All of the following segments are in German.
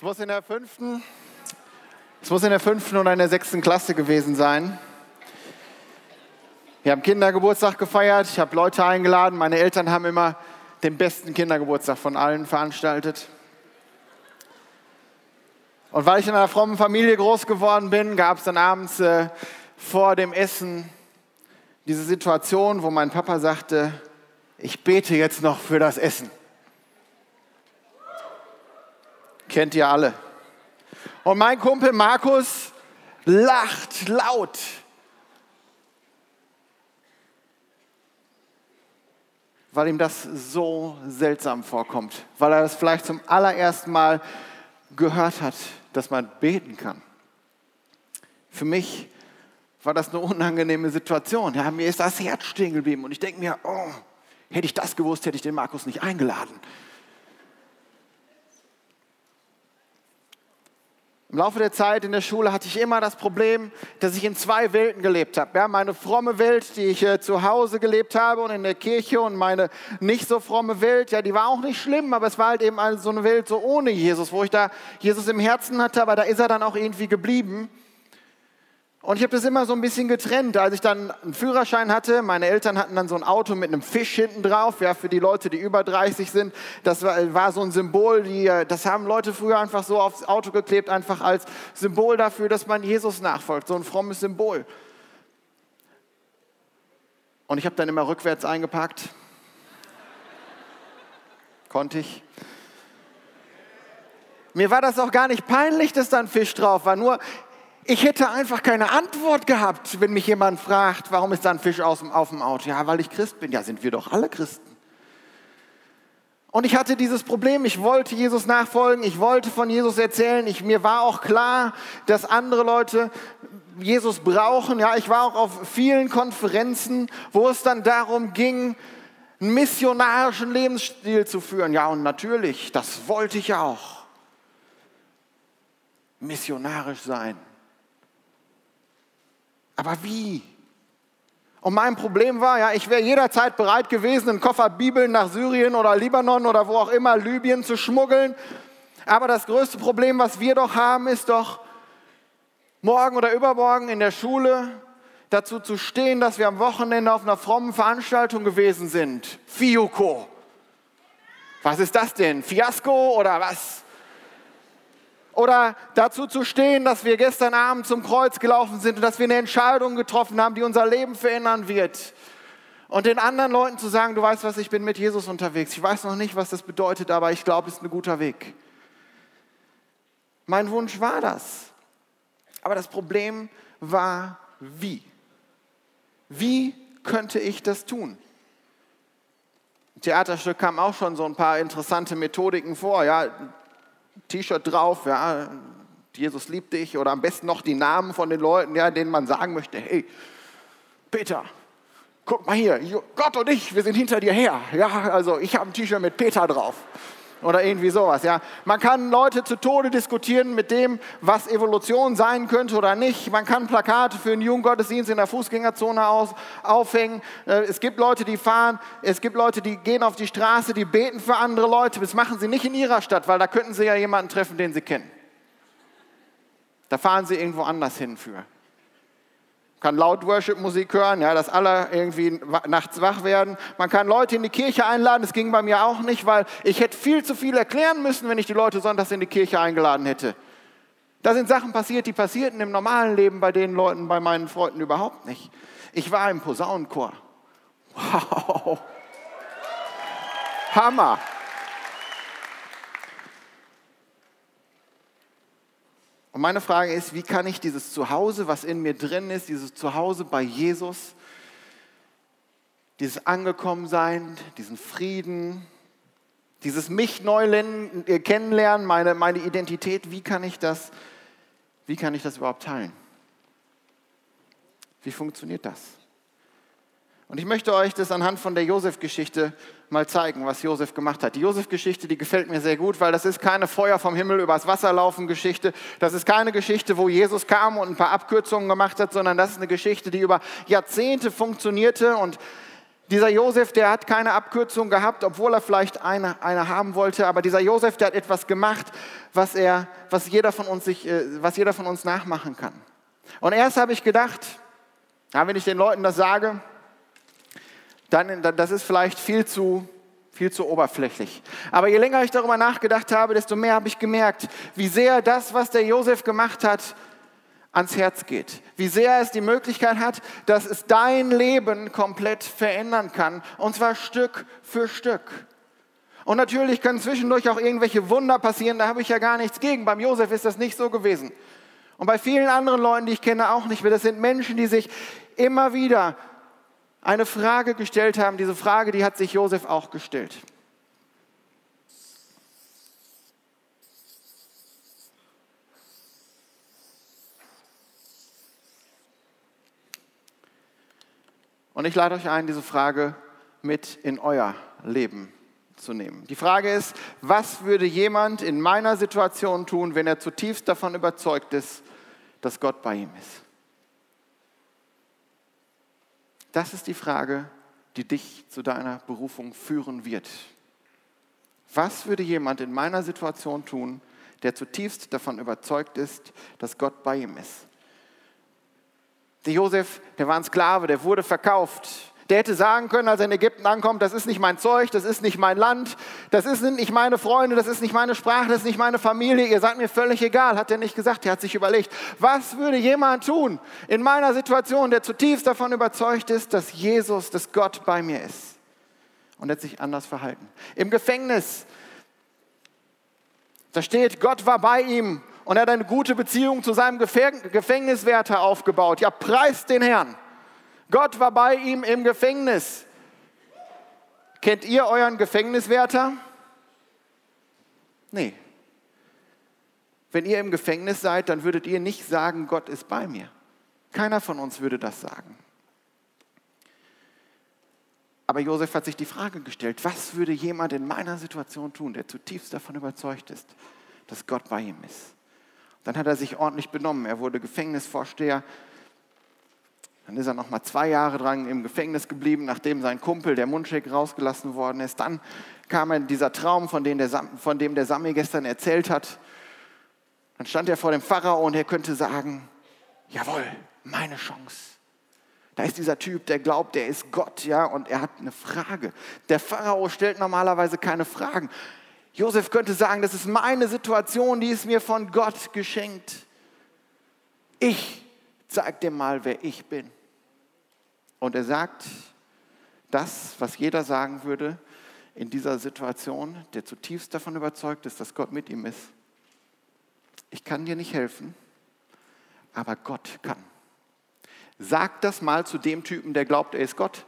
Es muss in der fünften, es muss in der fünften oder in der sechsten Klasse gewesen sein. Wir haben Kindergeburtstag gefeiert, ich habe Leute eingeladen. Meine Eltern haben immer den besten Kindergeburtstag von allen veranstaltet. Und weil ich in einer frommen Familie groß geworden bin, gab es dann abends äh, vor dem Essen diese Situation, wo mein Papa sagte, ich bete jetzt noch für das Essen. Kennt ihr alle. Und mein Kumpel Markus lacht laut. Weil ihm das so seltsam vorkommt, weil er das vielleicht zum allerersten Mal gehört hat, dass man beten kann. Für mich war das eine unangenehme Situation. Ja, mir ist das Herz stehen geblieben und ich denke mir, oh, hätte ich das gewusst, hätte ich den Markus nicht eingeladen. Im Laufe der Zeit in der Schule hatte ich immer das Problem, dass ich in zwei Welten gelebt habe. Ja, meine fromme Welt, die ich äh, zu Hause gelebt habe und in der Kirche und meine nicht so fromme Welt, ja, die war auch nicht schlimm, aber es war halt eben so eine Welt so ohne Jesus, wo ich da Jesus im Herzen hatte, aber da ist er dann auch irgendwie geblieben. Und ich habe das immer so ein bisschen getrennt. Als ich dann einen Führerschein hatte, meine Eltern hatten dann so ein Auto mit einem Fisch hinten drauf, ja, für die Leute, die über 30 sind. Das war, war so ein Symbol, die, äh, das haben Leute früher einfach so aufs Auto geklebt, einfach als Symbol dafür, dass man Jesus nachfolgt. So ein frommes Symbol. Und ich habe dann immer rückwärts eingepackt. Konnte ich. Mir war das auch gar nicht peinlich, dass da ein Fisch drauf war. Nur ich hätte einfach keine Antwort gehabt, wenn mich jemand fragt, warum ist da ein Fisch auf dem Auto? Ja, weil ich Christ bin. Ja, sind wir doch alle Christen. Und ich hatte dieses Problem, ich wollte Jesus nachfolgen, ich wollte von Jesus erzählen. Ich, mir war auch klar, dass andere Leute Jesus brauchen. Ja, ich war auch auf vielen Konferenzen, wo es dann darum ging, einen missionarischen Lebensstil zu führen. Ja, und natürlich, das wollte ich auch. Missionarisch sein. Aber wie? Und mein Problem war, ja, ich wäre jederzeit bereit gewesen, einen Koffer Bibeln nach Syrien oder Libanon oder wo auch immer, Libyen zu schmuggeln. Aber das größte Problem, was wir doch haben, ist doch, morgen oder übermorgen in der Schule dazu zu stehen, dass wir am Wochenende auf einer frommen Veranstaltung gewesen sind. Fiuko. Was ist das denn? Fiasko oder was? Oder dazu zu stehen, dass wir gestern Abend zum Kreuz gelaufen sind und dass wir eine Entscheidung getroffen haben, die unser Leben verändern wird. Und den anderen Leuten zu sagen, du weißt was, ich bin mit Jesus unterwegs. Ich weiß noch nicht, was das bedeutet, aber ich glaube, es ist ein guter Weg. Mein Wunsch war das. Aber das Problem war, wie? Wie könnte ich das tun? Im Theaterstück kamen auch schon so ein paar interessante Methodiken vor. Ja, T-Shirt drauf, ja, Jesus liebt dich oder am besten noch die Namen von den Leuten, ja, denen man sagen möchte, hey, Peter, guck mal hier, Gott und ich, wir sind hinter dir her. Ja, also ich habe ein T-Shirt mit Peter drauf oder irgendwie sowas. Ja. Man kann Leute zu Tode diskutieren mit dem, was Evolution sein könnte oder nicht. Man kann Plakate für einen Jugendgottesdienst in der Fußgängerzone aus, aufhängen. Äh, es gibt Leute, die fahren, es gibt Leute, die gehen auf die Straße, die beten für andere Leute. Das machen sie nicht in ihrer Stadt, weil da könnten sie ja jemanden treffen, den sie kennen. Da fahren sie irgendwo anders hin für kann laut Worship-Musik hören, ja, dass alle irgendwie nachts wach werden. Man kann Leute in die Kirche einladen, das ging bei mir auch nicht, weil ich hätte viel zu viel erklären müssen, wenn ich die Leute sonntags in die Kirche eingeladen hätte. Da sind Sachen passiert, die passierten im normalen Leben bei den Leuten, bei meinen Freunden überhaupt nicht. Ich war im Posaunenchor. Wow. Hammer. Und meine Frage ist, wie kann ich dieses Zuhause, was in mir drin ist, dieses Zuhause bei Jesus, dieses Angekommensein, diesen Frieden, dieses mich neu äh, kennenlernen, meine, meine Identität, wie kann ich das, wie kann ich das überhaupt teilen? Wie funktioniert das? Und ich möchte euch das anhand von der Josef-Geschichte mal zeigen, was Josef gemacht hat. Die Josef-Geschichte, die gefällt mir sehr gut, weil das ist keine Feuer vom Himmel übers Wasser laufen Geschichte. Das ist keine Geschichte, wo Jesus kam und ein paar Abkürzungen gemacht hat, sondern das ist eine Geschichte, die über Jahrzehnte funktionierte und Dieser Josef, der hat keine Abkürzung gehabt, obwohl er vielleicht eine, eine haben wollte, aber dieser Josef, der hat etwas gemacht, was, er, was, jeder von uns sich, äh, was jeder von uns nachmachen kann. Und erst habe ich gedacht, wenn ich den Leuten das sage, dann das ist vielleicht viel zu, viel zu oberflächlich. Aber je länger ich darüber nachgedacht habe, desto mehr habe ich gemerkt, wie sehr das, was der Josef gemacht hat, ans Herz geht. Wie sehr es die Möglichkeit hat, dass es dein Leben komplett verändern kann. Und zwar Stück für Stück. Und natürlich können zwischendurch auch irgendwelche Wunder passieren, da habe ich ja gar nichts gegen. Beim Josef ist das nicht so gewesen. Und bei vielen anderen Leuten, die ich kenne, auch nicht mehr. Das sind Menschen, die sich immer wieder eine Frage gestellt haben. Diese Frage, die hat sich Josef auch gestellt. Und ich lade euch ein, diese Frage mit in euer Leben zu nehmen. Die Frage ist, was würde jemand in meiner Situation tun, wenn er zutiefst davon überzeugt ist, dass Gott bei ihm ist? Das ist die Frage, die dich zu deiner Berufung führen wird. Was würde jemand in meiner Situation tun, der zutiefst davon überzeugt ist, dass Gott bei ihm ist? Der Josef, der war ein Sklave, der wurde verkauft. Der hätte sagen können, als er in Ägypten ankommt, das ist nicht mein Zeug, das ist nicht mein Land, das sind nicht meine Freunde, das ist nicht meine Sprache, das ist nicht meine Familie, ihr seid mir völlig egal, hat er nicht gesagt. Er hat sich überlegt, was würde jemand tun in meiner Situation, der zutiefst davon überzeugt ist, dass Jesus, dass Gott bei mir ist. Und er hat sich anders verhalten. Im Gefängnis, da steht, Gott war bei ihm und er hat eine gute Beziehung zu seinem Gefängniswärter aufgebaut. Ja, preist den Herrn. Gott war bei ihm im Gefängnis. Kennt ihr euren Gefängniswärter? Nee. Wenn ihr im Gefängnis seid, dann würdet ihr nicht sagen, Gott ist bei mir. Keiner von uns würde das sagen. Aber Josef hat sich die Frage gestellt, was würde jemand in meiner Situation tun, der zutiefst davon überzeugt ist, dass Gott bei ihm ist? Dann hat er sich ordentlich benommen. Er wurde Gefängnisvorsteher. Dann ist er noch mal zwei Jahre dran im Gefängnis geblieben, nachdem sein Kumpel, der Mundschenk, rausgelassen worden ist. Dann kam er dieser Traum, von dem, der, von dem der Sami gestern erzählt hat. Dann stand er vor dem Pharao und er könnte sagen, jawohl, meine Chance. Da ist dieser Typ, der glaubt, der ist Gott, ja, und er hat eine Frage. Der Pharao stellt normalerweise keine Fragen. Josef könnte sagen, das ist meine Situation, die ist mir von Gott geschenkt. Ich zeig dir mal, wer ich bin. Und er sagt das, was jeder sagen würde in dieser Situation, der zutiefst davon überzeugt ist, dass Gott mit ihm ist. Ich kann dir nicht helfen, aber Gott kann. Sag das mal zu dem Typen, der glaubt, er ist Gott.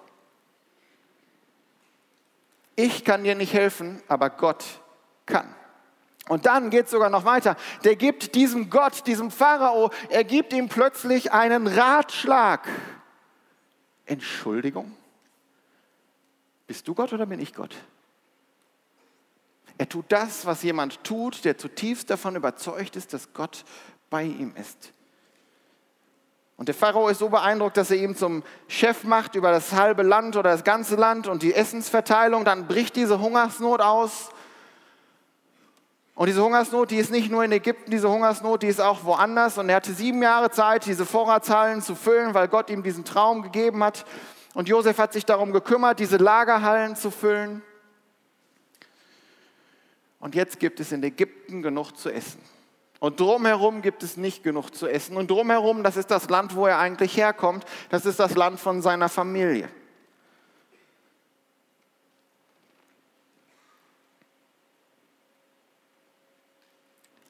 Ich kann dir nicht helfen, aber Gott kann. Und dann geht es sogar noch weiter. Der gibt diesem Gott, diesem Pharao, er gibt ihm plötzlich einen Ratschlag. Entschuldigung? Bist du Gott oder bin ich Gott? Er tut das, was jemand tut, der zutiefst davon überzeugt ist, dass Gott bei ihm ist. Und der Pharao ist so beeindruckt, dass er ihn zum Chef macht über das halbe Land oder das ganze Land und die Essensverteilung. Dann bricht diese Hungersnot aus. Und diese Hungersnot, die ist nicht nur in Ägypten, diese Hungersnot, die ist auch woanders. Und er hatte sieben Jahre Zeit, diese Vorratshallen zu füllen, weil Gott ihm diesen Traum gegeben hat. Und Josef hat sich darum gekümmert, diese Lagerhallen zu füllen. Und jetzt gibt es in Ägypten genug zu essen. Und drumherum gibt es nicht genug zu essen. Und drumherum, das ist das Land, wo er eigentlich herkommt. Das ist das Land von seiner Familie.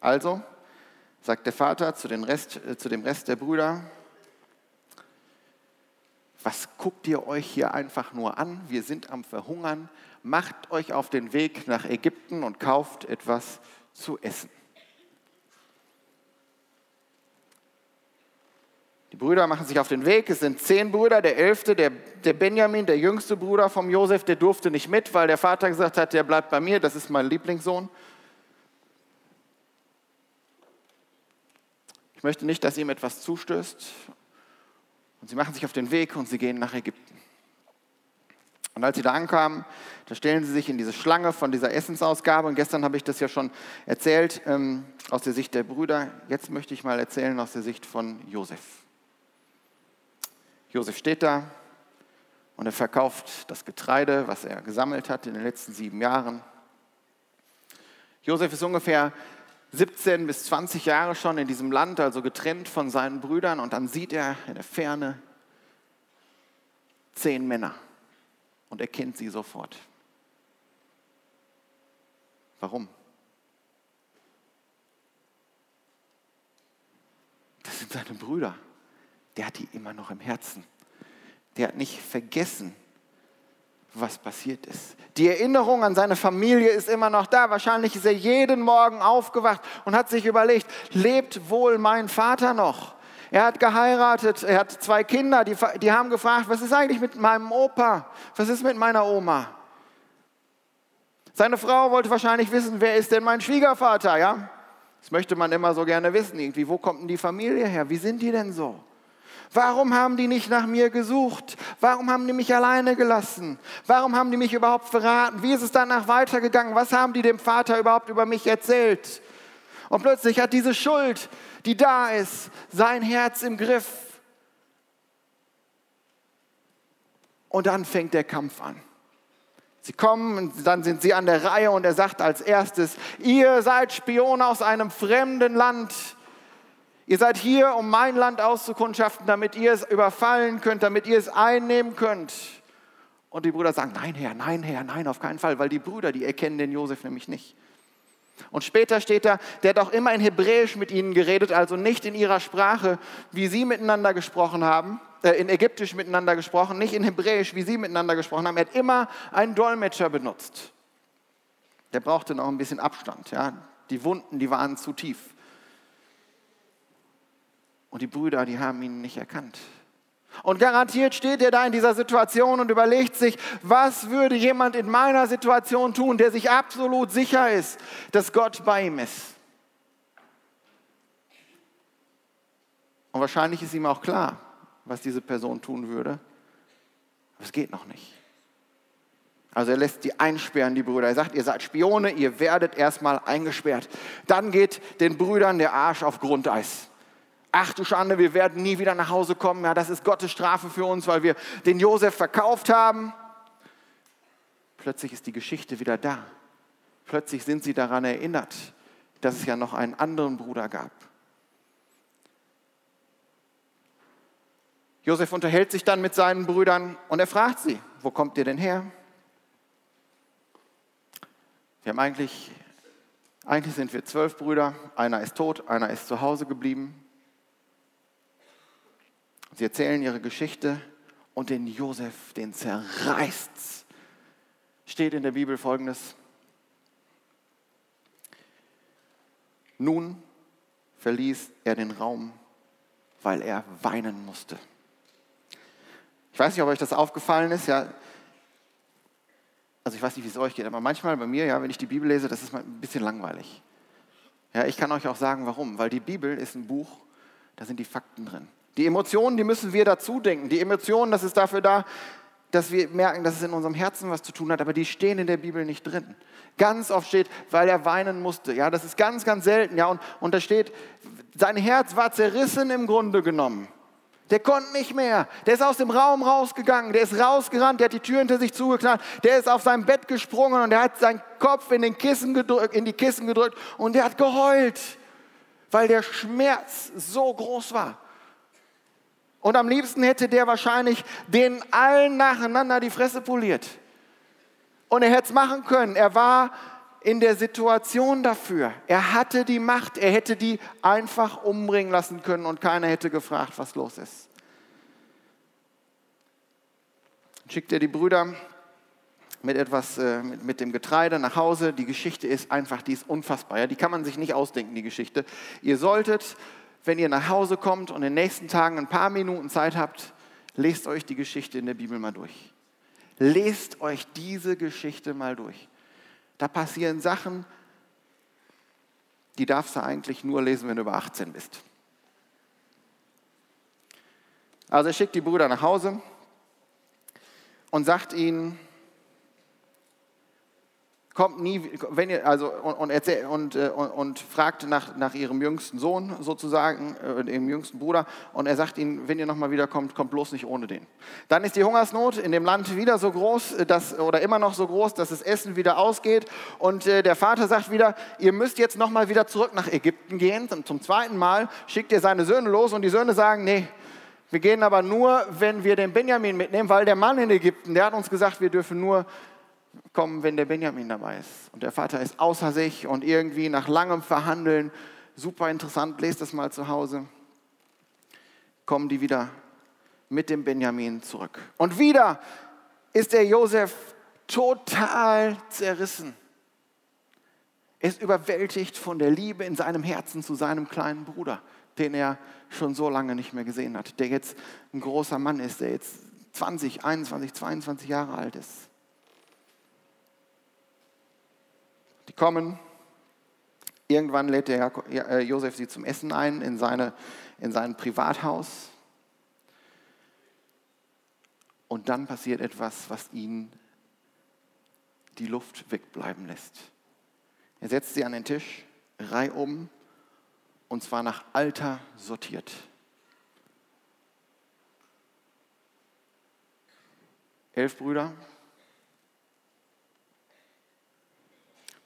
Also sagt der Vater zu, Rest, äh, zu dem Rest der Brüder, was guckt ihr euch hier einfach nur an? Wir sind am Verhungern. Macht euch auf den Weg nach Ägypten und kauft etwas zu essen. Die Brüder machen sich auf den Weg. Es sind zehn Brüder. Der elfte, der, der Benjamin, der jüngste Bruder vom Josef, der durfte nicht mit, weil der Vater gesagt hat, der bleibt bei mir, das ist mein Lieblingssohn. Ich möchte nicht, dass ihm etwas zustößt. Und sie machen sich auf den Weg und sie gehen nach Ägypten. Und als sie da ankamen, da stellen sie sich in diese Schlange von dieser Essensausgabe. Und gestern habe ich das ja schon erzählt ähm, aus der Sicht der Brüder. Jetzt möchte ich mal erzählen aus der Sicht von Josef. Josef steht da und er verkauft das Getreide, was er gesammelt hat in den letzten sieben Jahren. Josef ist ungefähr 17 bis 20 Jahre schon in diesem Land, also getrennt von seinen Brüdern. Und dann sieht er in der Ferne zehn Männer und er kennt sie sofort. Warum? Das sind seine Brüder. Der hat die immer noch im Herzen. Der hat nicht vergessen, was passiert ist. Die Erinnerung an seine Familie ist immer noch da. Wahrscheinlich ist er jeden Morgen aufgewacht und hat sich überlegt, lebt wohl mein Vater noch? Er hat geheiratet, er hat zwei Kinder, die, die haben gefragt, was ist eigentlich mit meinem Opa? Was ist mit meiner Oma? Seine Frau wollte wahrscheinlich wissen, wer ist denn mein Schwiegervater, ja? Das möchte man immer so gerne wissen, irgendwie, wo kommt denn die Familie her? Wie sind die denn so? Warum haben die nicht nach mir gesucht? Warum haben die mich alleine gelassen? Warum haben die mich überhaupt verraten? Wie ist es danach weitergegangen? Was haben die dem Vater überhaupt über mich erzählt? Und plötzlich hat diese Schuld, die da ist, sein Herz im Griff. Und dann fängt der Kampf an. Sie kommen und dann sind sie an der Reihe und er sagt als erstes, ihr seid Spione aus einem fremden Land. Ihr seid hier, um mein Land auszukundschaften, damit ihr es überfallen könnt, damit ihr es einnehmen könnt. Und die Brüder sagen, nein Herr, nein Herr, nein, auf keinen Fall, weil die Brüder, die erkennen den Josef nämlich nicht. Und später steht da, der hat auch immer in Hebräisch mit ihnen geredet, also nicht in ihrer Sprache, wie sie miteinander gesprochen haben, äh, in Ägyptisch miteinander gesprochen, nicht in Hebräisch, wie sie miteinander gesprochen haben. Er hat immer einen Dolmetscher benutzt. Der brauchte noch ein bisschen Abstand. Ja? Die Wunden, die waren zu tief. Und die Brüder, die haben ihn nicht erkannt. Und garantiert steht er da in dieser Situation und überlegt sich, was würde jemand in meiner Situation tun, der sich absolut sicher ist, dass Gott bei ihm ist. Und wahrscheinlich ist ihm auch klar, was diese Person tun würde. Aber es geht noch nicht. Also er lässt die einsperren, die Brüder. Er sagt, ihr seid Spione, ihr werdet erstmal eingesperrt. Dann geht den Brüdern der Arsch auf Grundeis ach du Schande, wir werden nie wieder nach Hause kommen. Ja, das ist Gottes Strafe für uns, weil wir den Josef verkauft haben. Plötzlich ist die Geschichte wieder da. Plötzlich sind sie daran erinnert, dass es ja noch einen anderen Bruder gab. Josef unterhält sich dann mit seinen Brüdern und er fragt sie, wo kommt ihr denn her? Wir haben eigentlich, eigentlich sind wir zwölf Brüder, einer ist tot, einer ist zu Hause geblieben. Sie erzählen ihre Geschichte und den Josef, den zerreißt. Steht in der Bibel folgendes. Nun verließ er den Raum, weil er weinen musste. Ich weiß nicht, ob euch das aufgefallen ist, ja. Also ich weiß nicht, wie es euch geht, aber manchmal bei mir, ja, wenn ich die Bibel lese, das ist ein bisschen langweilig. Ja, ich kann euch auch sagen, warum. Weil die Bibel ist ein Buch, da sind die Fakten drin. Die Emotionen, die müssen wir dazu denken. Die Emotionen, das ist dafür da, dass wir merken, dass es in unserem Herzen was zu tun hat, aber die stehen in der Bibel nicht drin. Ganz oft steht, weil er weinen musste. Ja, das ist ganz, ganz selten. Ja, und, und da steht, sein Herz war zerrissen im Grunde genommen. Der konnte nicht mehr. Der ist aus dem Raum rausgegangen. Der ist rausgerannt. Der hat die Tür hinter sich zugeknallt. Der ist auf sein Bett gesprungen und er hat seinen Kopf in, den Kissen gedrückt, in die Kissen gedrückt und der hat geheult, weil der Schmerz so groß war. Und am liebsten hätte der wahrscheinlich den allen nacheinander die Fresse poliert. Und er hätte es machen können. Er war in der Situation dafür. Er hatte die Macht. Er hätte die einfach umbringen lassen können und keiner hätte gefragt, was los ist. Schickt er die Brüder mit etwas, äh, mit, mit, dem Getreide nach Hause. Die Geschichte ist einfach, die ist unfassbar. Ja? Die kann man sich nicht ausdenken, die Geschichte. Ihr solltet wenn ihr nach Hause kommt und in den nächsten Tagen ein paar Minuten Zeit habt, lest euch die Geschichte in der Bibel mal durch. Lest euch diese Geschichte mal durch. Da passieren Sachen, die darfst du eigentlich nur lesen, wenn du über 18 bist. Also er schickt die Brüder nach Hause und sagt ihnen, kommt nie, wenn ihr, also, und, erzähl, und, äh, und, und, fragt nach, nach ihrem jüngsten Sohn sozusagen, äh, dem jüngsten Bruder, und er sagt ihnen, wenn ihr nochmal wiederkommt, kommt bloß nicht ohne den. Dann ist die Hungersnot in dem Land wieder so groß, äh, dass, oder immer noch so groß, dass das Essen wieder ausgeht, und äh, der Vater sagt wieder, ihr müsst jetzt nochmal wieder zurück nach Ägypten gehen, und zum zweiten Mal schickt ihr seine Söhne los, und die Söhne sagen, nee, wir gehen aber nur, wenn wir den Benjamin mitnehmen, weil der Mann in Ägypten, der hat uns gesagt, wir dürfen nur kommen, wenn der Benjamin dabei ist. Und der Vater ist außer sich und irgendwie nach langem Verhandeln, super interessant, lest das mal zu Hause, kommen die wieder mit dem Benjamin zurück. Und wieder ist der Josef total zerrissen. Er ist überwältigt von der Liebe in seinem Herzen zu seinem kleinen Bruder, den er schon so lange nicht mehr gesehen hat, der jetzt ein großer Mann ist, der jetzt 20, 21, 22 Jahre alt ist. Die kommen. Irgendwann lädt der äh, Josef sie zum Essen ein in, seine, in sein Privathaus. Und dann passiert etwas, was ihn die Luft wegbleiben lässt. Er setzt sie an den Tisch, reihum, und zwar nach Alter sortiert. Elf Brüder,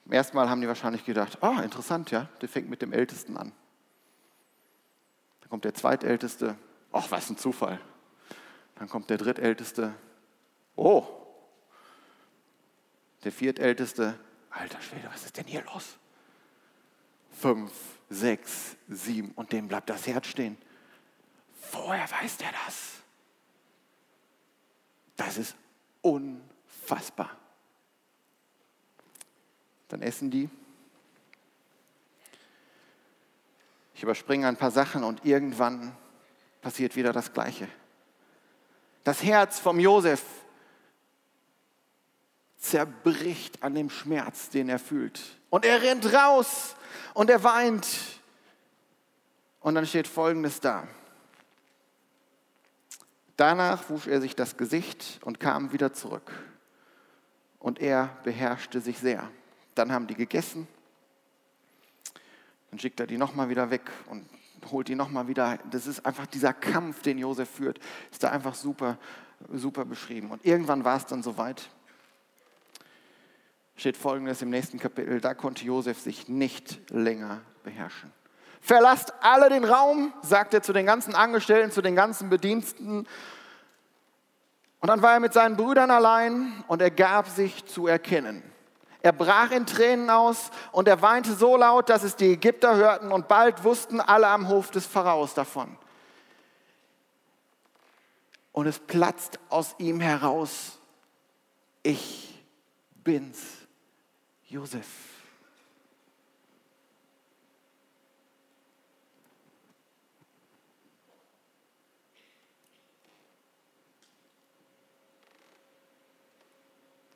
Erstmal haben die wahrscheinlich gedacht, ah, oh, interessant, ja, der fängt mit dem Ältesten an. Dann kommt der Zweitälteste, ach, was ein Zufall. Dann kommt der Drittälteste, oh. Der Viertälteste, alter Schwede, was ist denn hier los? Fünf, sechs, sieben und dem bleibt das Herz stehen. Woher weiß der das? Das ist unfassbar. Dann essen die. Ich überspringe ein paar Sachen und irgendwann passiert wieder das Gleiche. Das Herz vom Josef zerbricht an dem Schmerz, den er fühlt. Und er rennt raus und er weint. Und dann steht Folgendes da. Danach wusch er sich das Gesicht und kam wieder zurück. Und er beherrschte sich sehr. Dann haben die gegessen. Dann schickt er die nochmal wieder weg und holt die nochmal wieder. Das ist einfach dieser Kampf, den Josef führt, ist da einfach super, super beschrieben. Und irgendwann war es dann soweit. Steht folgendes im nächsten Kapitel: Da konnte Josef sich nicht länger beherrschen. Verlasst alle den Raum, sagt er zu den ganzen Angestellten, zu den ganzen Bediensten. Und dann war er mit seinen Brüdern allein und er gab sich zu erkennen. Er brach in Tränen aus und er weinte so laut, dass es die Ägypter hörten und bald wussten alle am Hof des Pharaos davon. Und es platzt aus ihm heraus, ich bin's, Josef.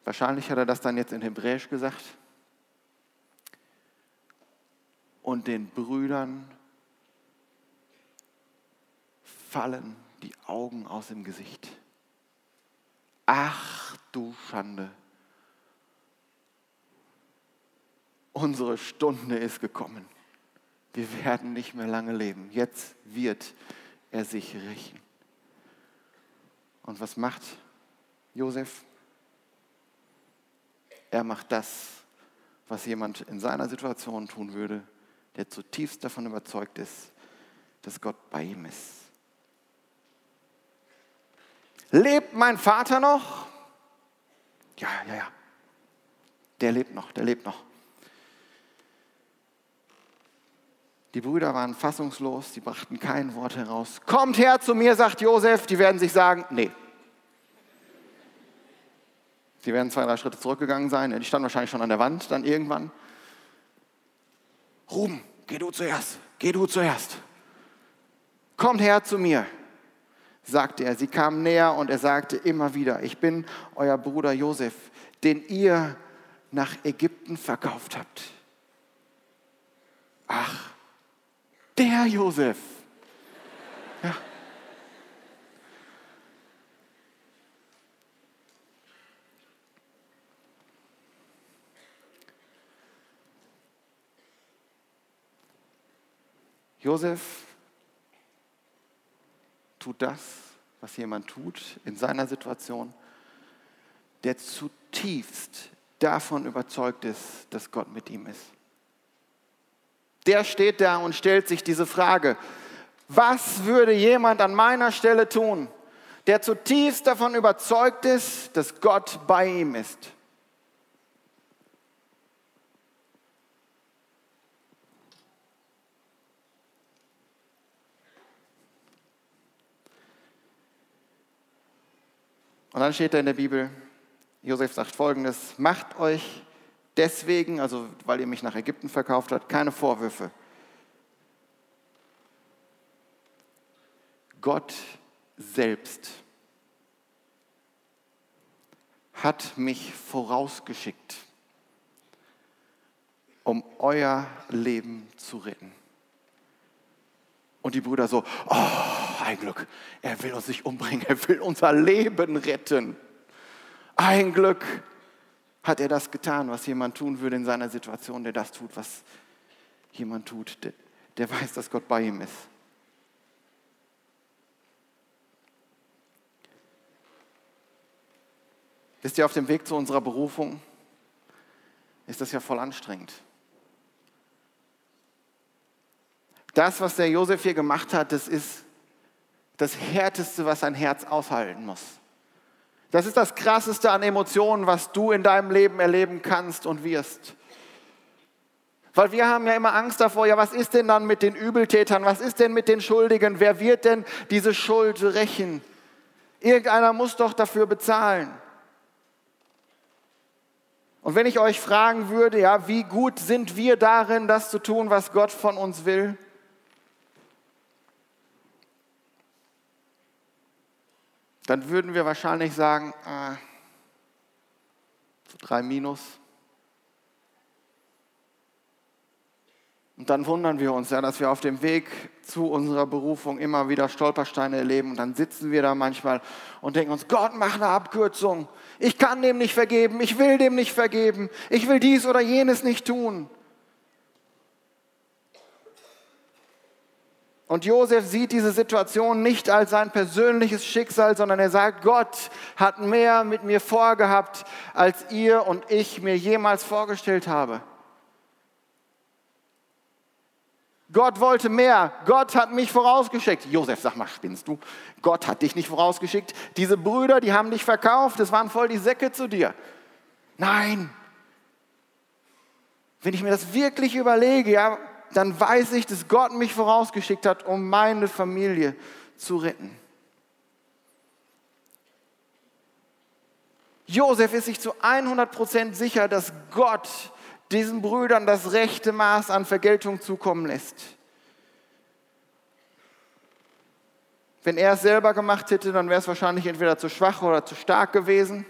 Wahrscheinlich hat er das dann jetzt in Hebräisch gesagt. Und den Brüdern fallen die Augen aus dem Gesicht. Ach du Schande. Unsere Stunde ist gekommen. Wir werden nicht mehr lange leben. Jetzt wird er sich rächen. Und was macht Josef? Er macht das, was jemand in seiner Situation tun würde, der zutiefst davon überzeugt ist, dass Gott bei ihm ist. Lebt mein Vater noch? Ja, ja, ja. Der lebt noch, der lebt noch. Die Brüder waren fassungslos, sie brachten kein Wort heraus. Kommt her zu mir, sagt Josef. Die werden sich sagen, nee, Sie werden zwei, drei Schritte zurückgegangen sein. Die standen wahrscheinlich schon an der Wand dann irgendwann. Ruben, geh du zuerst, geh du zuerst. Kommt her zu mir, sagte er. Sie kamen näher und er sagte immer wieder, ich bin euer Bruder Josef, den ihr nach Ägypten verkauft habt. Ach, der Josef. Ja. Josef tut das, was jemand tut in seiner Situation, der zutiefst davon überzeugt ist, dass Gott mit ihm ist. Der steht da und stellt sich diese Frage, was würde jemand an meiner Stelle tun, der zutiefst davon überzeugt ist, dass Gott bei ihm ist? Und dann steht da in der Bibel, Josef sagt folgendes, macht euch deswegen, also weil ihr mich nach Ägypten verkauft habt, keine Vorwürfe. Gott selbst hat mich vorausgeschickt, um euer Leben zu retten. Und die Brüder so, oh, ein Glück, er will uns nicht umbringen, er will unser Leben retten. Ein Glück hat er das getan, was jemand tun würde in seiner Situation, der das tut, was jemand tut, der, der weiß, dass Gott bei ihm ist. Wisst ihr, auf dem Weg zu unserer Berufung ist das ja voll anstrengend. Das, was der Josef hier gemacht hat, das ist das Härteste, was ein Herz aushalten muss. Das ist das Krasseste an Emotionen, was du in deinem Leben erleben kannst und wirst. Weil wir haben ja immer Angst davor, ja, was ist denn dann mit den Übeltätern? Was ist denn mit den Schuldigen? Wer wird denn diese Schuld rächen? Irgendeiner muss doch dafür bezahlen. Und wenn ich euch fragen würde, ja, wie gut sind wir darin, das zu tun, was Gott von uns will? Dann würden wir wahrscheinlich sagen, äh, so drei Minus. Und dann wundern wir uns ja, dass wir auf dem Weg zu unserer Berufung immer wieder Stolpersteine erleben. Und dann sitzen wir da manchmal und denken uns, Gott, mach eine Abkürzung. Ich kann dem nicht vergeben. Ich will dem nicht vergeben. Ich will dies oder jenes nicht tun. Und Josef sieht diese Situation nicht als sein persönliches Schicksal, sondern er sagt, Gott hat mehr mit mir vorgehabt, als ihr und ich mir jemals vorgestellt habe. Gott wollte mehr. Gott hat mich vorausgeschickt. Josef, sag mal, spinnst du? Gott hat dich nicht vorausgeschickt. Diese Brüder, die haben dich verkauft. Das waren voll die Säcke zu dir. Nein. Wenn ich mir das wirklich überlege, ja, dann weiß ich, dass Gott mich vorausgeschickt hat, um meine Familie zu retten. Josef ist sich zu 100% sicher, dass Gott diesen Brüdern das rechte Maß an Vergeltung zukommen lässt. Wenn er es selber gemacht hätte, dann wäre es wahrscheinlich entweder zu schwach oder zu stark gewesen.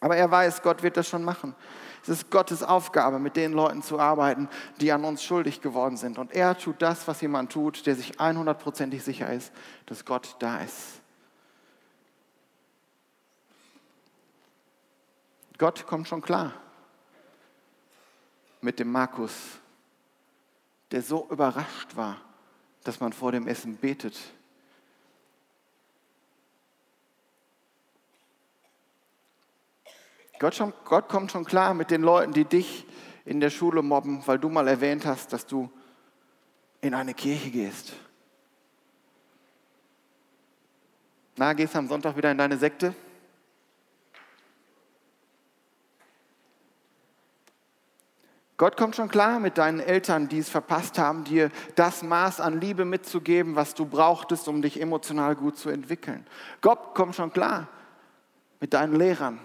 Aber er weiß, Gott wird das schon machen. Es ist Gottes Aufgabe, mit den Leuten zu arbeiten, die an uns schuldig geworden sind. Und er tut das, was jemand tut, der sich 100%ig sicher ist, dass Gott da ist. Gott kommt schon klar mit dem Markus, der so überrascht war, dass man vor dem Essen betet Gott, schon, Gott kommt schon klar mit den Leuten, die dich in der Schule mobben, weil du mal erwähnt hast, dass du in eine Kirche gehst. Na, gehst du am Sonntag wieder in deine Sekte? Gott kommt schon klar mit deinen Eltern, die es verpasst haben, dir das Maß an Liebe mitzugeben, was du brauchtest, um dich emotional gut zu entwickeln. Gott kommt schon klar mit deinen Lehrern,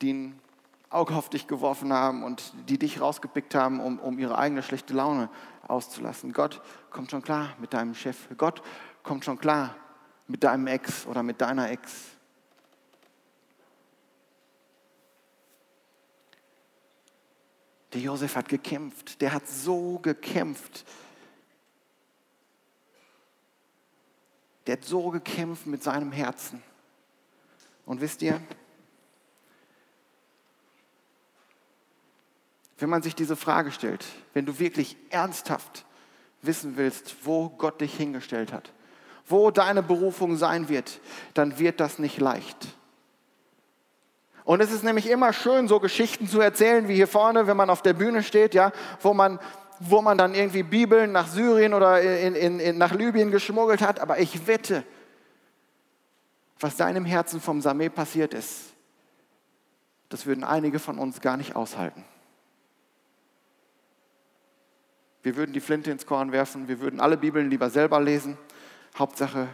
die ein Auge auf dich geworfen haben und die dich rausgepickt haben, um, um ihre eigene schlechte Laune auszulassen. Gott kommt schon klar mit deinem Chef. Gott kommt schon klar mit deinem Ex oder mit deiner Ex. Der Josef hat gekämpft, der hat so gekämpft. Der hat so gekämpft mit seinem Herzen. Und wisst ihr, wenn man sich diese Frage stellt, wenn du wirklich ernsthaft wissen willst, wo Gott dich hingestellt hat, wo deine Berufung sein wird, dann wird das nicht leicht. Und es ist nämlich immer schön, so Geschichten zu erzählen, wie hier vorne, wenn man auf der Bühne steht, ja, wo man, wo man dann irgendwie Bibeln nach Syrien oder in, in, in, nach Libyen geschmuggelt hat. Aber ich wette, was deinem Herzen vom Sameh passiert ist, das würden einige von uns gar nicht aushalten. Wir würden die Flinte ins Korn werfen, wir würden alle Bibeln lieber selber lesen. Hauptsache,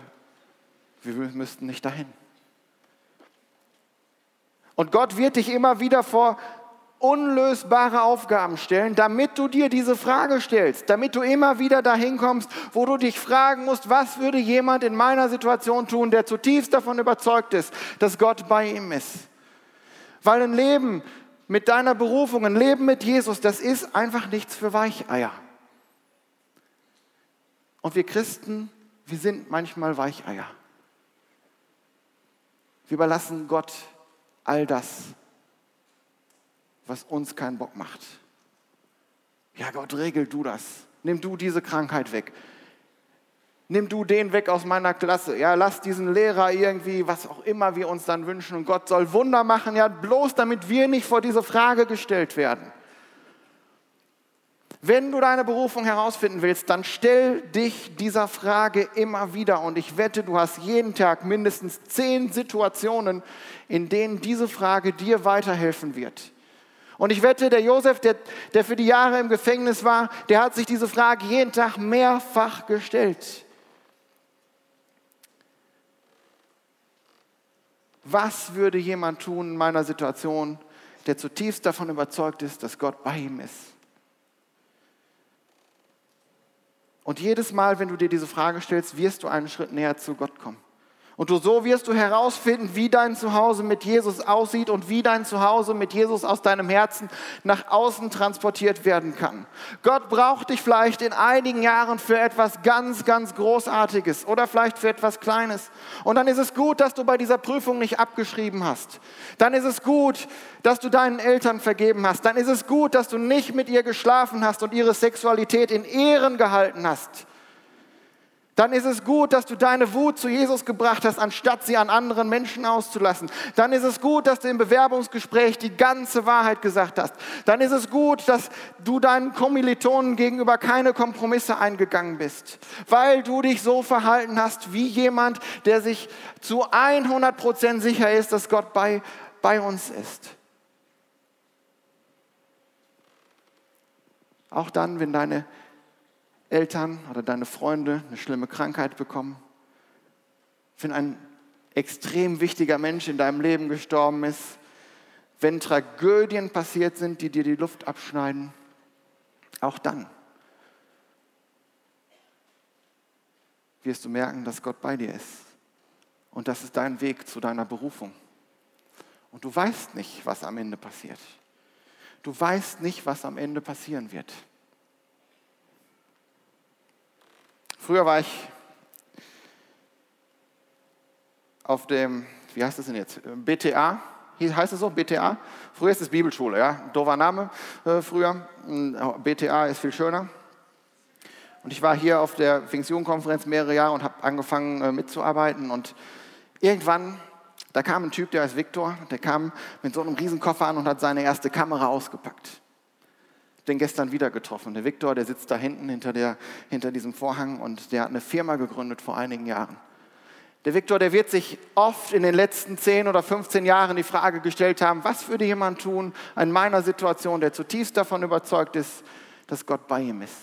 wir müssten nicht dahin. Und Gott wird dich immer wieder vor unlösbare Aufgaben stellen, damit du dir diese Frage stellst, damit du immer wieder dahin kommst, wo du dich fragen musst, was würde jemand in meiner Situation tun, der zutiefst davon überzeugt ist, dass Gott bei ihm ist. Weil ein Leben mit deiner Berufung, ein Leben mit Jesus, das ist einfach nichts für Weicheier. Und wir Christen, wir sind manchmal Weicheier. Wir überlassen Gott all das, was uns keinen Bock macht. Ja, Gott, regel du das. Nimm du diese Krankheit weg. Nimm du den weg aus meiner Klasse. Ja, lass diesen Lehrer irgendwie, was auch immer wir uns dann wünschen. Und Gott soll Wunder machen, ja, bloß damit wir nicht vor diese Frage gestellt werden. Wenn du deine Berufung herausfinden willst, dann stell dich dieser Frage immer wieder. Und ich wette, du hast jeden Tag mindestens zehn Situationen, in denen diese Frage dir weiterhelfen wird. Und ich wette, der Josef, der, der für die Jahre im Gefängnis war, der hat sich diese Frage jeden Tag mehrfach gestellt. Was würde jemand tun in meiner Situation, der zutiefst davon überzeugt ist, dass Gott bei ihm ist? Und jedes Mal, wenn du dir diese Frage stellst, wirst du einen Schritt näher zu Gott kommen. Und du, so wirst du herausfinden, wie dein Zuhause mit Jesus aussieht und wie dein Zuhause mit Jesus aus deinem Herzen nach außen transportiert werden kann. Gott braucht dich vielleicht in einigen Jahren für etwas ganz, ganz Großartiges oder vielleicht für etwas Kleines. Und dann ist es gut, dass du bei dieser Prüfung nicht abgeschrieben hast. Dann ist es gut, dass du deinen Eltern vergeben hast. Dann ist es gut, dass du nicht mit ihr geschlafen hast und ihre Sexualität in Ehren gehalten hast dann ist es gut, dass du deine Wut zu Jesus gebracht hast, anstatt sie an anderen Menschen auszulassen. Dann ist es gut, dass du im Bewerbungsgespräch die ganze Wahrheit gesagt hast. Dann ist es gut, dass du deinen Kommilitonen gegenüber keine Kompromisse eingegangen bist, weil du dich so verhalten hast wie jemand, der sich zu 100 Prozent sicher ist, dass Gott bei, bei uns ist. Auch dann, wenn deine Eltern oder deine Freunde eine schlimme Krankheit bekommen, wenn ein extrem wichtiger Mensch in deinem Leben gestorben ist, wenn Tragödien passiert sind, die dir die Luft abschneiden, auch dann wirst du merken, dass Gott bei dir ist. Und das ist dein Weg zu deiner Berufung. Und du weißt nicht, was am Ende passiert. Du weißt nicht, was am Ende passieren wird. Früher war ich auf dem, wie heißt das denn jetzt? BTA, heißt es so, BTA. Früher ist es Bibelschule, ja, doofer Name äh, früher. BTA ist viel schöner. Und ich war hier auf der Pfingstjugendkonferenz mehrere Jahre und habe angefangen äh, mitzuarbeiten. Und irgendwann, da kam ein Typ, der heißt Viktor, der kam mit so einem Riesenkoffer an und hat seine erste Kamera ausgepackt den gestern wieder getroffen. Der Viktor, der sitzt da hinten hinter, der, hinter diesem Vorhang und der hat eine Firma gegründet vor einigen Jahren. Der Viktor, der wird sich oft in den letzten 10 oder 15 Jahren die Frage gestellt haben, was würde jemand tun in meiner Situation, der zutiefst davon überzeugt ist, dass Gott bei ihm ist.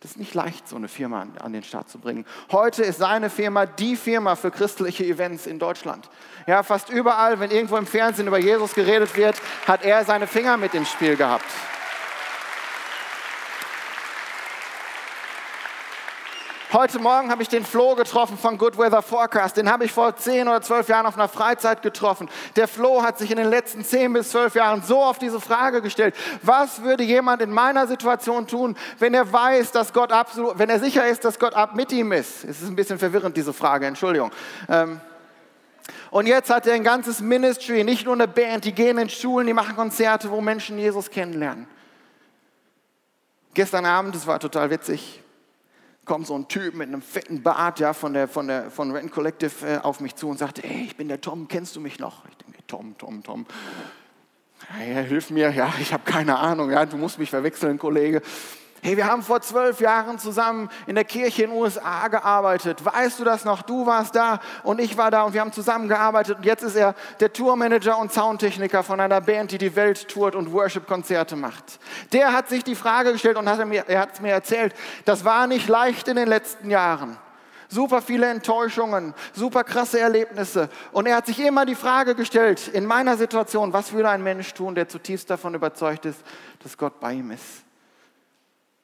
Das ist nicht leicht, so eine Firma an, den Start zu bringen. Heute ist seine Firma die Firma für christliche Events in Deutschland. Ja, fast überall, wenn irgendwo im Fernsehen über Jesus geredet wird, hat er seine Finger mit im Spiel gehabt. Heute Morgen habe ich den Flo getroffen von Good Weather Forecast. Den habe ich vor zehn oder zwölf Jahren auf einer Freizeit getroffen. Der Flo hat sich in den letzten zehn bis zwölf Jahren so auf diese Frage gestellt. Was würde jemand in meiner Situation tun, wenn er weiß, dass Gott absolut, wenn er sicher ist, dass Gott ab mit ihm ist? Es ist ein bisschen verwirrend, diese Frage, Entschuldigung. Ähm, und jetzt hat er ein ganzes Ministry, nicht nur eine Band, die gehen in Schulen, die machen Konzerte, wo Menschen Jesus kennenlernen. Gestern Abend, das war total witzig, kommt so ein Typ mit einem fetten Bart ja, von, der, von, der, von Rent Collective äh, auf mich zu und sagte, hey, ich bin der Tom, kennst du mich noch? Ich denke, Tom, Tom, Tom. Hey, hilf mir, ja, ich habe keine Ahnung, ja, du musst mich verwechseln, Kollege. Hey, wir haben vor zwölf Jahren zusammen in der Kirche in den USA gearbeitet. Weißt du das noch? Du warst da und ich war da und wir haben zusammen gearbeitet. Und jetzt ist er der Tourmanager und Soundtechniker von einer Band, die die Welt tourt und Worship-Konzerte macht. Der hat sich die Frage gestellt und hat mir, er hat es mir erzählt, das war nicht leicht in den letzten Jahren. Super viele Enttäuschungen, super krasse Erlebnisse. Und er hat sich immer die Frage gestellt, in meiner Situation, was würde ein Mensch tun, der zutiefst davon überzeugt ist, dass Gott bei ihm ist?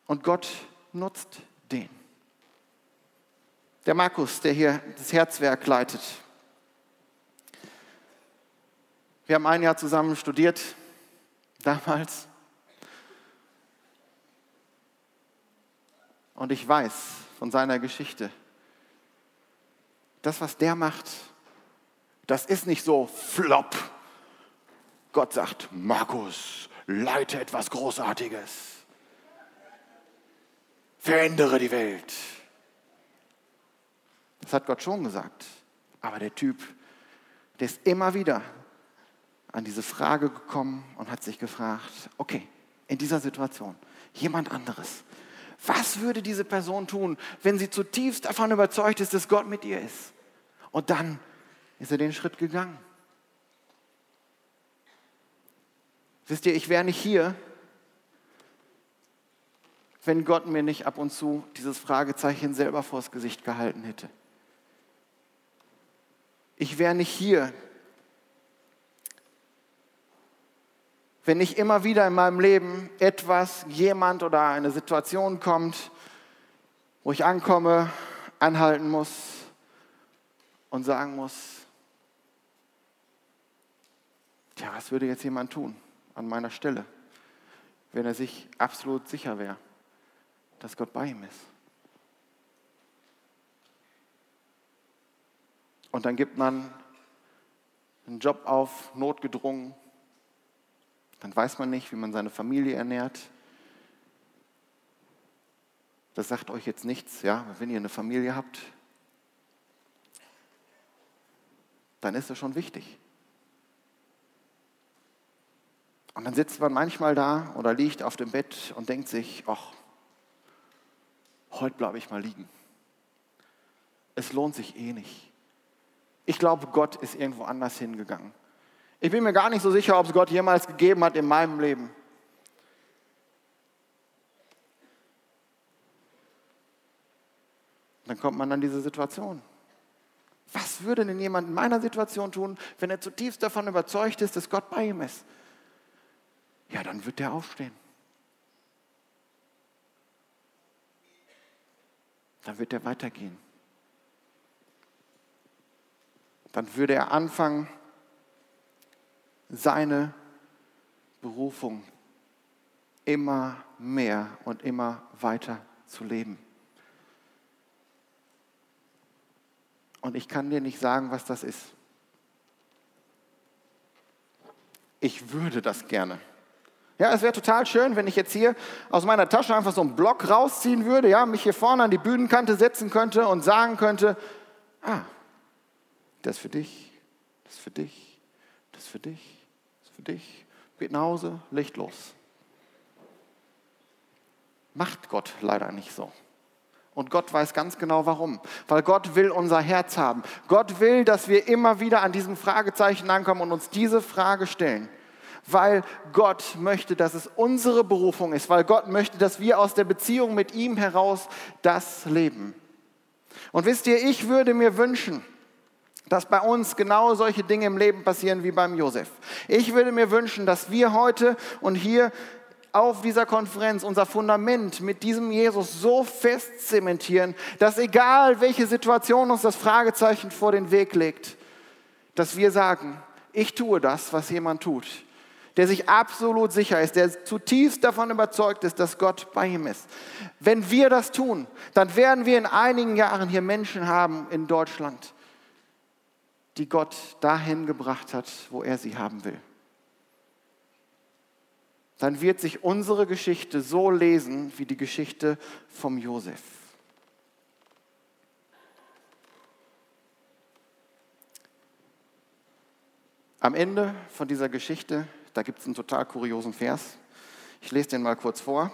Und Gott nutzt den. Der Markus, der hier das Herzwerk leitet. Wir haben ein Jahr zusammen studiert, damals. Und ich weiß von seiner Geschichte, das, was der macht, das ist nicht so flop. Gott sagt, Markus, leite etwas Großartiges verändere die Welt. Das hat Gott schon gesagt. Aber der Typ, der ist immer wieder an diese Frage gekommen und hat sich gefragt, okay, in dieser Situation, jemand anderes, was würde diese Person tun, wenn sie zutiefst davon überzeugt ist, dass Gott mit ihr ist? Und dann ist er den Schritt gegangen. Wisst ihr, ich wäre nicht hier, wenn Gott mir nicht ab und zu dieses Fragezeichen selber vors Gesicht gehalten hätte. Ich wäre nicht hier, wenn nicht immer wieder in meinem Leben etwas, jemand oder eine Situation kommt, wo ich ankomme, anhalten muss und sagen muss, tja, was würde jetzt jemand tun an meiner Stelle, wenn er sich absolut sicher wäre? Dass Gott bei ihm ist. Und dann gibt man einen Job auf, notgedrungen. Dann weiß man nicht, wie man seine Familie ernährt. Das sagt euch jetzt nichts, ja, wenn ihr eine Familie habt, dann ist das schon wichtig. Und dann sitzt man manchmal da oder liegt auf dem Bett und denkt sich, ach, heute bleibe ich mal liegen. Es lohnt sich eh nicht. Ich glaube, Gott ist irgendwo anders hingegangen. Ich bin mir gar nicht so sicher, ob es Gott jemals gegeben hat in meinem Leben. Dann kommt man an diese Situation. Was würde denn jemand in meiner Situation tun, wenn er zutiefst davon überzeugt ist, dass Gott bei ihm ist? Ja, dann wird er aufstehen. Dann wird er weitergehen. Dann würde er anfangen, seine Berufung immer mehr und immer weiter zu leben. Und ich kann dir nicht sagen, was das ist. Ich würde das gerne. Ja, es wäre total schön, wenn ich jetzt hier aus meiner Tasche einfach so einen Block rausziehen würde, ja, mich hier vorne an die Bühnenkante setzen könnte und sagen könnte, ah, das ist für dich, das ist für dich, das ist für dich, das ist für dich. Geht nach Hause, Licht los. Macht Gott leider nicht so. Und Gott weiß ganz genau warum. Weil Gott will unser Herz haben. Gott will, dass wir immer wieder an diesem Fragezeichen ankommen und uns diese Frage stellen weil Gott möchte, dass es unsere Berufung ist, weil Gott möchte, dass wir aus der Beziehung mit ihm heraus das leben. Und wisst ihr, ich würde mir wünschen, dass bei uns genau solche Dinge im Leben passieren wie beim Josef. Ich würde mir wünschen, dass wir heute und hier auf dieser Konferenz unser Fundament mit diesem Jesus so fest zementieren, dass egal welche Situation uns das Fragezeichen vor den Weg legt, dass wir sagen, ich tue das, was jemand tut der sich absolut sicher ist, der zutiefst davon überzeugt ist, dass Gott bei ihm ist. Wenn wir das tun, dann werden wir in einigen Jahren hier Menschen haben in Deutschland, die Gott dahin gebracht hat, wo er sie haben will. dann wird sich unsere Geschichte so lesen wie die Geschichte vom Josef. Am Ende von dieser Geschichte, da gibt es einen total kuriosen Vers. Ich lese den mal kurz vor.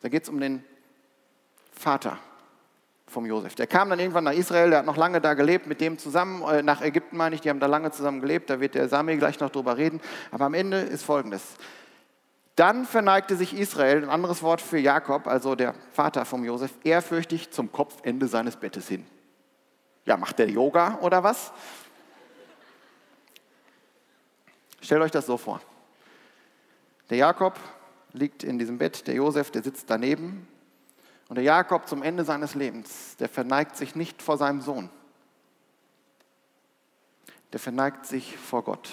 Da geht es um den Vater vom Josef. Der kam dann irgendwann nach Israel, der hat noch lange da gelebt, mit dem zusammen, äh, nach Ägypten meine ich, die haben da lange zusammen gelebt, da wird der Sami gleich noch drüber reden. Aber am Ende ist folgendes. Dann verneigte sich Israel, ein anderes Wort für Jakob, also der Vater vom Josef, ehrfürchtig zum Kopfende seines Bettes hin. Ja, macht der Yoga oder was? Stellt euch das so vor. Der Jakob liegt in diesem Bett, der Josef, der sitzt daneben. Und der Jakob zum Ende seines Lebens, der verneigt sich nicht vor seinem Sohn. Der verneigt sich vor Gott.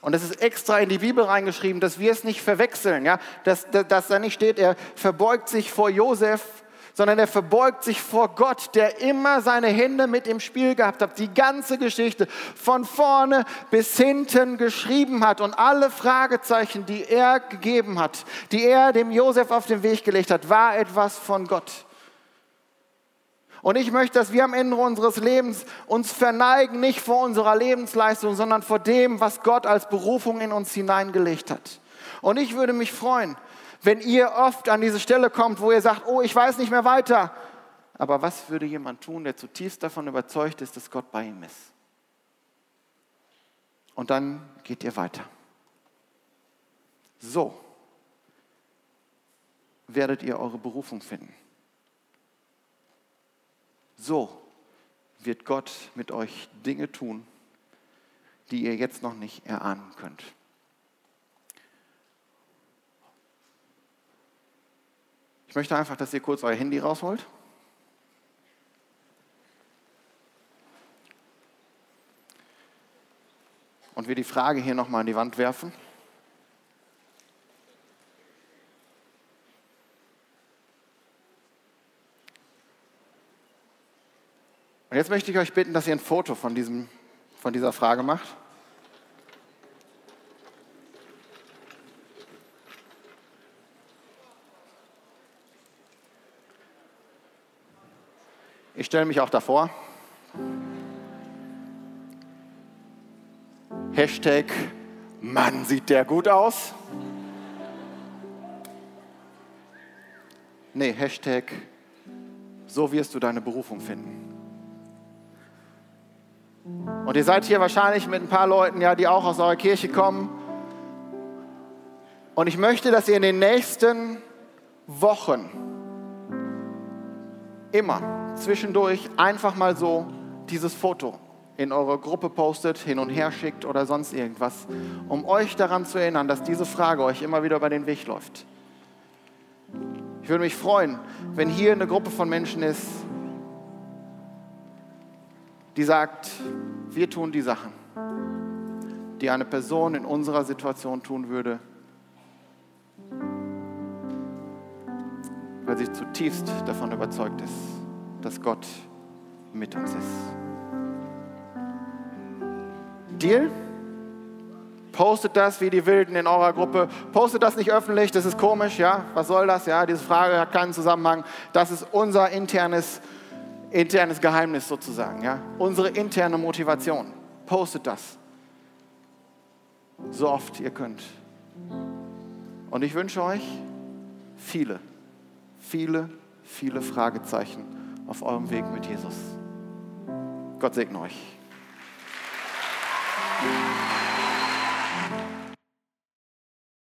Und es ist extra in die Bibel reingeschrieben, dass wir es nicht verwechseln, ja? dass, dass, dass da nicht steht, er verbeugt sich vor Josef sondern er verbeugt sich vor Gott, der immer seine Hände mit im Spiel gehabt hat, die ganze Geschichte von vorne bis hinten geschrieben hat und alle Fragezeichen, die er gegeben hat, die er dem Josef auf den Weg gelegt hat, war etwas von Gott. Und ich möchte, dass wir am Ende unseres Lebens uns verneigen, nicht vor unserer Lebensleistung, sondern vor dem, was Gott als Berufung in uns hineingelegt hat. Und ich würde mich freuen, wenn ihr oft an diese Stelle kommt, wo ihr sagt, oh, ich weiß nicht mehr weiter. Aber was würde jemand tun, der zutiefst davon überzeugt ist, dass Gott bei ihm ist? Und dann geht ihr weiter. So werdet ihr eure Berufung finden. So wird Gott mit euch Dinge tun, die ihr jetzt noch nicht erahnen könnt. Ich möchte einfach, dass ihr kurz euer Handy rausholt. Und wir die Frage hier nochmal an die Wand werfen. Und jetzt möchte ich euch bitten, dass ihr ein Foto von, diesem, von dieser Frage macht. Ich stelle mich auch davor. Hashtag, Mann, sieht der gut aus? Nee, Hashtag, so wirst du deine Berufung finden. Und ihr seid hier wahrscheinlich mit ein paar Leuten, ja, die auch aus eurer Kirche kommen. Und ich möchte, dass ihr in den nächsten Wochen immer zwischendurch einfach mal so dieses Foto in eure Gruppe postet, hin und her schickt oder sonst irgendwas, um euch daran zu erinnern, dass diese Frage euch immer wieder über den Weg läuft. Ich würde mich freuen, wenn hier eine Gruppe von Menschen ist, die sagt, wir tun die Sachen, die eine Person in unserer Situation tun würde, weil sie zutiefst davon überzeugt ist dass Gott mit uns ist. Deal? Postet das wie die Wilden in eurer Gruppe. Postet das nicht öffentlich, das ist komisch, ja? Was soll das? Ja, diese Frage hat keinen Zusammenhang. Das ist unser internes, internes Geheimnis sozusagen, ja? Unsere interne Motivation. Postet das. So oft ihr könnt. Und ich wünsche euch viele, viele, viele Fragezeichen auf eurem Weg mit Jesus. Gott segne euch.